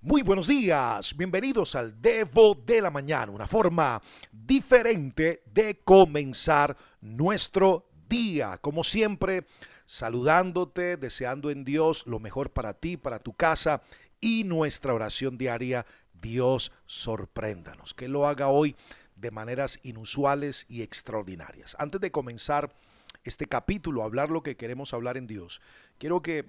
Muy buenos días, bienvenidos al Devo de la Mañana, una forma diferente de comenzar nuestro día. Como siempre, saludándote, deseando en Dios lo mejor para ti, para tu casa y nuestra oración diaria. Dios sorpréndanos, que lo haga hoy de maneras inusuales y extraordinarias. Antes de comenzar este capítulo, hablar lo que queremos hablar en Dios, quiero que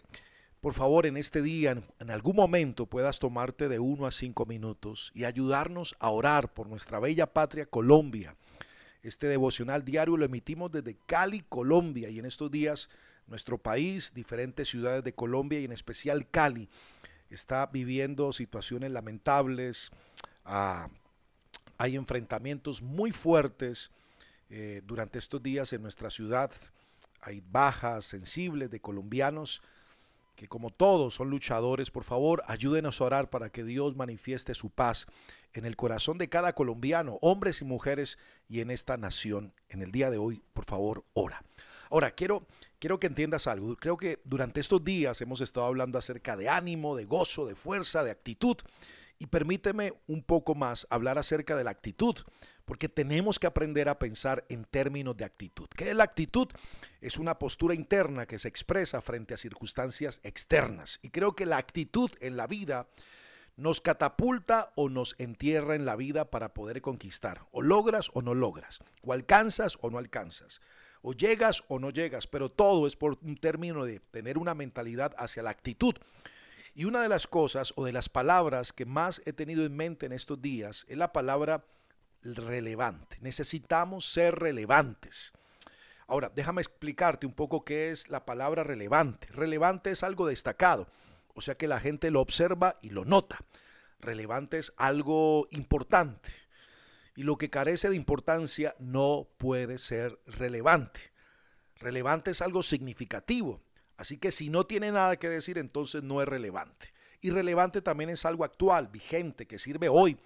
por favor en este día, en, algún momento puedas tomarte de uno a cinco minutos y ayudarnos a orar por nuestra bella patria Colombia. Este devocional diario lo emitimos desde Cali, Colombia, y en estos días nuestro país, diferentes ciudades de Colombia y en especial Cali, está viviendo situaciones lamentables. Ah, hay enfrentamientos muy fuertes eh, durante estos días en nuestra ciudad. Hay bajas sensibles de colombianos que como todos son luchadores, por favor, ayúdenos a orar para que Dios manifieste su paz en el corazón de cada colombiano, hombres y mujeres, y en esta nación. En el día de hoy, por favor, ora. Ahora, quiero, quiero que entiendas algo. Creo que durante estos días hemos estado hablando acerca de ánimo, de gozo, de fuerza, de actitud. Y permíteme un poco más hablar acerca de la actitud, porque tenemos que aprender a pensar en términos de actitud. ¿Qué es la actitud? Es una postura interna que se expresa frente a circunstancias externas. Y creo que la actitud en la vida nos catapulta o nos entierra en la vida para poder conquistar. O logras o no logras. O alcanzas o no alcanzas. O llegas o no llegas. Pero todo es por un término de tener una mentalidad hacia la actitud. Y una de las cosas o de las palabras que más he tenido en mente en estos días es la palabra relevante. Necesitamos ser relevantes. Ahora, déjame explicarte un poco qué es la palabra relevante. Relevante es algo destacado, o sea que la gente lo observa y lo nota. Relevante es algo importante. Y lo que carece de importancia no puede ser relevante. Relevante es algo significativo. Así que si no tiene nada que decir, entonces no es relevante. Y relevante también es algo actual, vigente, que sirve hoy.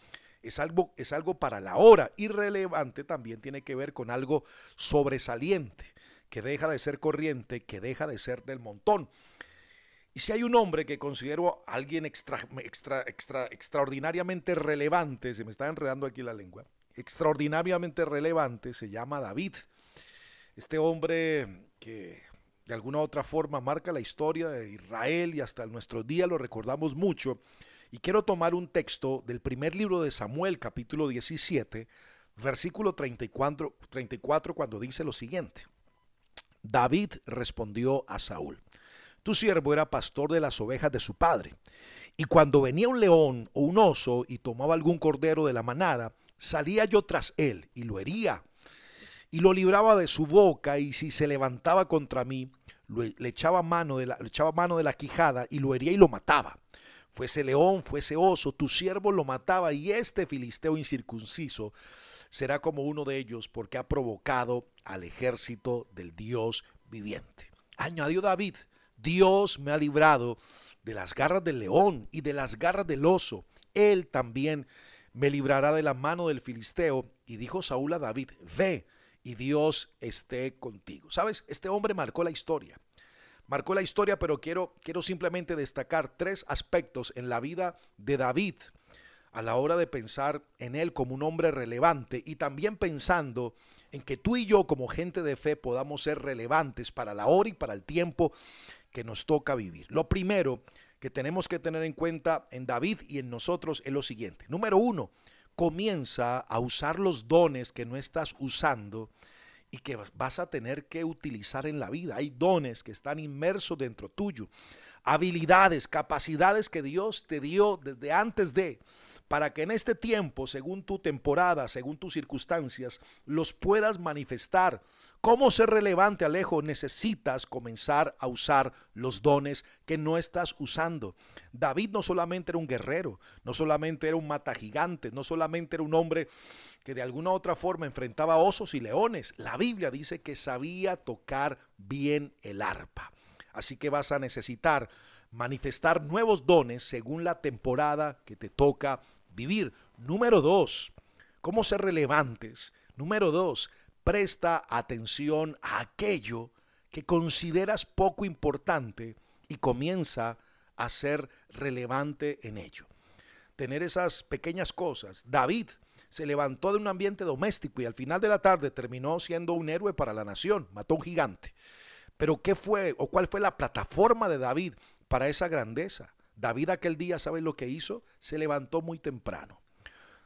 Es algo, es algo para la hora. Irrelevante también tiene que ver con algo sobresaliente, que deja de ser corriente, que deja de ser del montón. Y si hay un hombre que considero alguien extra, extra, extra, extraordinariamente relevante, se me está enredando aquí la lengua, extraordinariamente relevante, se llama David. Este hombre que de alguna u otra forma marca la historia de Israel y hasta nuestro día lo recordamos mucho. Y quiero tomar un texto del primer libro de Samuel, capítulo 17, versículo 34, 34 cuando dice lo siguiente. David respondió a Saúl, tu siervo era pastor de las ovejas de su padre, y cuando venía un león o un oso y tomaba algún cordero de la manada, salía yo tras él y lo hería y lo libraba de su boca y si se levantaba contra mí, le, echaba mano de la, echaba mano de la quijada y lo hería y lo mataba. Fuese león, fuese oso, tu siervo lo mataba y este filisteo incircunciso será como uno de ellos porque ha provocado al ejército del Dios viviente. Añadió David, Dios me ha librado de las garras del león y de las garras del oso. Él también me librará de la mano del filisteo. Y dijo Saúl a David, ve, y Dios esté contigo. ¿Sabes? Este hombre marcó la historia. Marcó la historia, pero quiero, quiero simplemente destacar tres aspectos en la vida de David a la hora de pensar en él como un hombre relevante y también pensando en que tú y yo como gente de fe podamos ser relevantes para la hora y para el tiempo que nos toca vivir. Lo primero que tenemos que tener en cuenta en David y en nosotros es lo siguiente. Número uno, comienza a usar los dones que no estás usando y que vas a tener que utilizar en la vida. Hay dones que están inmersos dentro tuyo, habilidades, capacidades que Dios te dio desde antes de, para que en este tiempo, según tu temporada, según tus circunstancias, los puedas manifestar ¿Cómo ser relevante, Alejo? Necesitas comenzar a usar los dones que no estás usando. David no solamente era un guerrero, no solamente era un mata gigante, no solamente era un hombre que de alguna u otra forma enfrentaba osos y leones. La Biblia dice que sabía tocar bien el arpa. Así que vas a necesitar manifestar nuevos dones según la temporada que te toca vivir. Número dos, ¿cómo ser relevantes? Número dos, presta atención a aquello que consideras poco importante y comienza a ser relevante en ello. tener esas pequeñas cosas. David se levantó de un ambiente doméstico y al final de la tarde terminó siendo un héroe para la nación, mató un gigante. Pero ¿qué fue o cuál fue la plataforma de David para esa grandeza? David aquel día, ¿sabe lo que hizo? Se levantó muy temprano.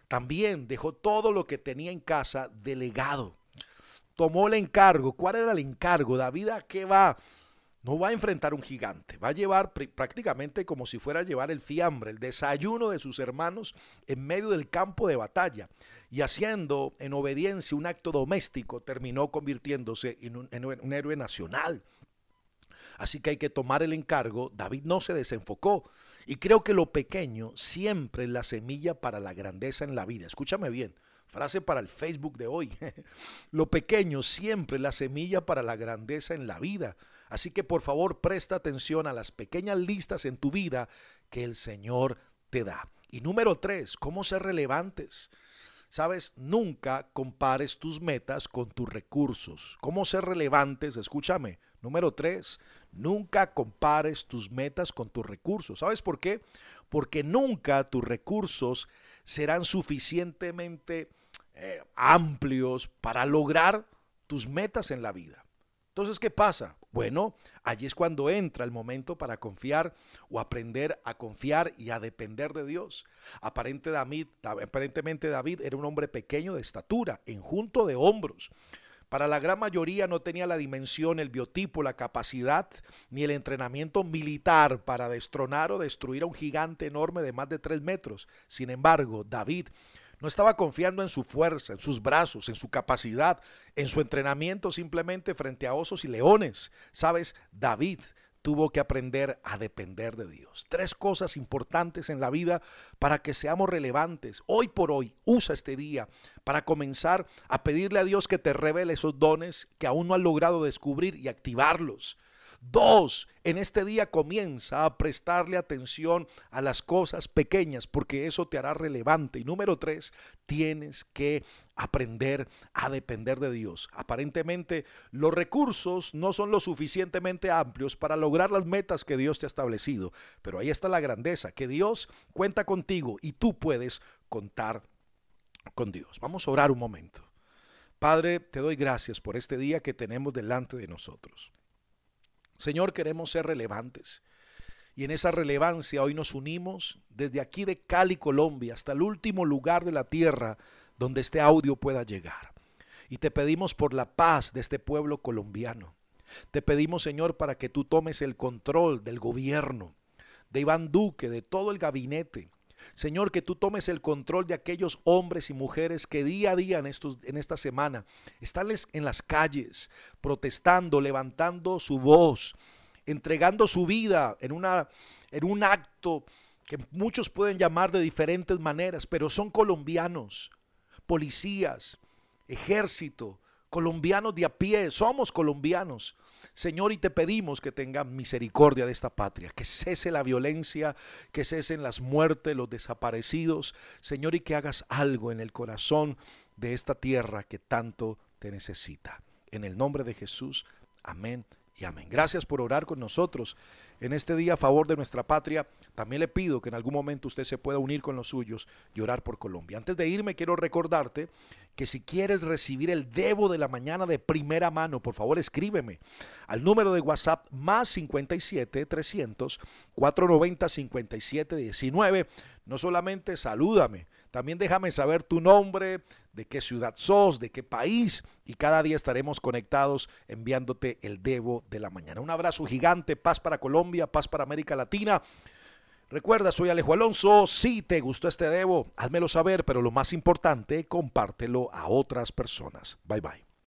También dejó todo lo que tenía en casa delegado. Tomó el encargo. ¿Cuál era el encargo? David, ¿a qué va? No va a enfrentar un gigante, va a llevar prácticamente como si fuera a llevar el fiambre, el desayuno de sus hermanos en medio del campo de batalla. Y haciendo en obediencia un acto doméstico, terminó convirtiéndose en un, en un héroe nacional. Así que hay que tomar el encargo. David no se desenfocó. Y creo que lo pequeño siempre es la semilla para la grandeza en la vida. Escúchame bien. Frase para el Facebook de hoy. lo pequeño siempre es la semilla para la grandeza en la vida. Así que por favor presta atención a las pequeñas listas en tu vida que el Señor te da. Y número tres, ¿cómo ser relevantes? Sabes, nunca compares tus metas con tus recursos. ¿Cómo ser relevantes? Escúchame. Número tres, nunca compares tus metas con tus recursos. ¿Sabes por qué? Porque nunca tus recursos serán suficientemente eh, amplios para lograr tus metas en la vida. Entonces, ¿qué pasa? Bueno, allí es cuando entra el momento para confiar o aprender a confiar y a depender de Dios. aparentemente David era un hombre pequeño de estatura, enjunto de hombros. Para la gran mayoría no tenía la dimensión, el biotipo, la capacidad ni el entrenamiento militar para destronar o destruir a un gigante enorme de más de tres metros. Sin embargo, David no estaba confiando en su fuerza, en sus brazos, en su capacidad, en su entrenamiento simplemente frente a osos y leones. Sabes, David tuvo que aprender a depender de Dios. Tres cosas importantes en la vida para que seamos relevantes. Hoy por hoy, usa este día para comenzar a pedirle a Dios que te revele esos dones que aún no has logrado descubrir y activarlos. Dos, en este día comienza a prestarle atención a las cosas pequeñas porque eso te hará relevante. Y número tres, tienes que aprender a depender de Dios. Aparentemente los recursos no son lo suficientemente amplios para lograr las metas que Dios te ha establecido, pero ahí está la grandeza, que Dios cuenta contigo y tú puedes contar con Dios. Vamos a orar un momento. Padre, te doy gracias por este día que tenemos delante de nosotros. Señor, queremos ser relevantes. Y en esa relevancia hoy nos unimos desde aquí de Cali, Colombia, hasta el último lugar de la tierra donde este audio pueda llegar. Y te pedimos por la paz de este pueblo colombiano. Te pedimos, Señor, para que tú tomes el control del gobierno, de Iván Duque, de todo el gabinete, Señor, que tú tomes el control de aquellos hombres y mujeres que día a día en, estos, en esta semana están en las calles protestando, levantando su voz, entregando su vida en, una, en un acto que muchos pueden llamar de diferentes maneras, pero son colombianos, policías, ejército, colombianos de a pie, somos colombianos. Señor, y te pedimos que tengan misericordia de esta patria, que cese la violencia, que cesen las muertes, los desaparecidos, Señor, y que hagas algo en el corazón de esta tierra que tanto te necesita. En el nombre de Jesús, amén y amén. Gracias por orar con nosotros en este día a favor de nuestra patria. También le pido que en algún momento usted se pueda unir con los suyos y orar por Colombia. Antes de irme, quiero recordarte que si quieres recibir el Debo de la mañana de primera mano, por favor escríbeme al número de WhatsApp más 57 300 490 57 19. No solamente salúdame, también déjame saber tu nombre, de qué ciudad sos, de qué país y cada día estaremos conectados enviándote el Debo de la mañana. Un abrazo gigante, paz para Colombia, paz para América Latina. Recuerda, soy Alejo Alonso. Si te gustó este Debo, házmelo saber, pero lo más importante, compártelo a otras personas. Bye bye.